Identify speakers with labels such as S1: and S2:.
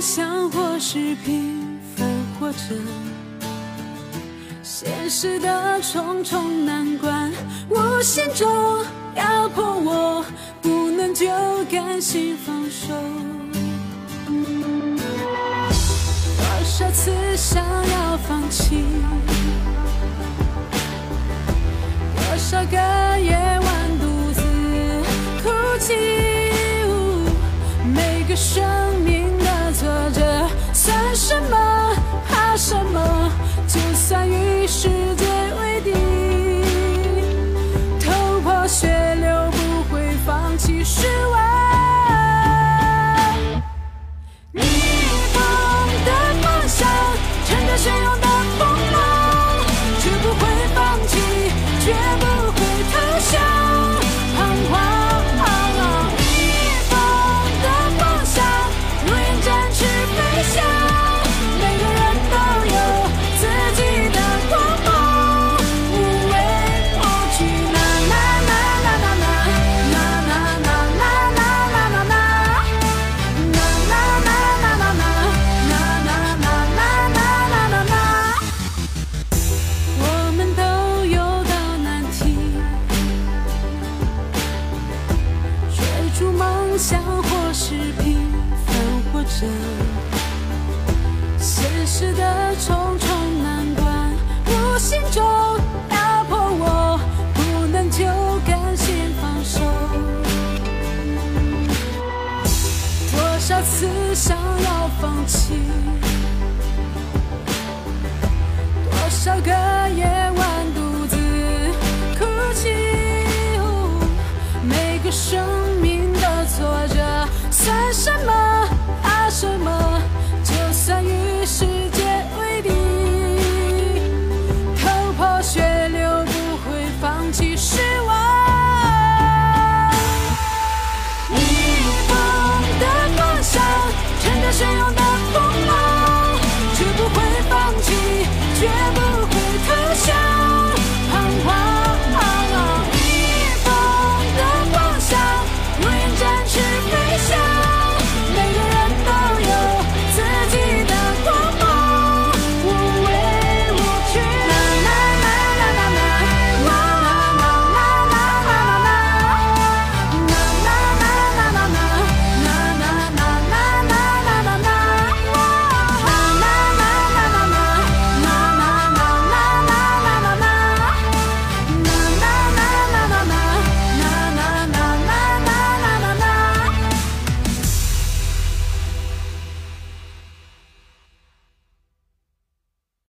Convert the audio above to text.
S1: 想，或是平凡或者。现实的重重难关，无形中压迫我，不能就甘心放手。多少次想要放弃，多少个想要放弃，多少个夜晚独自哭泣。每个生命的挫折算什么？怕什么？就算与世界为敌，头破血流不会放弃。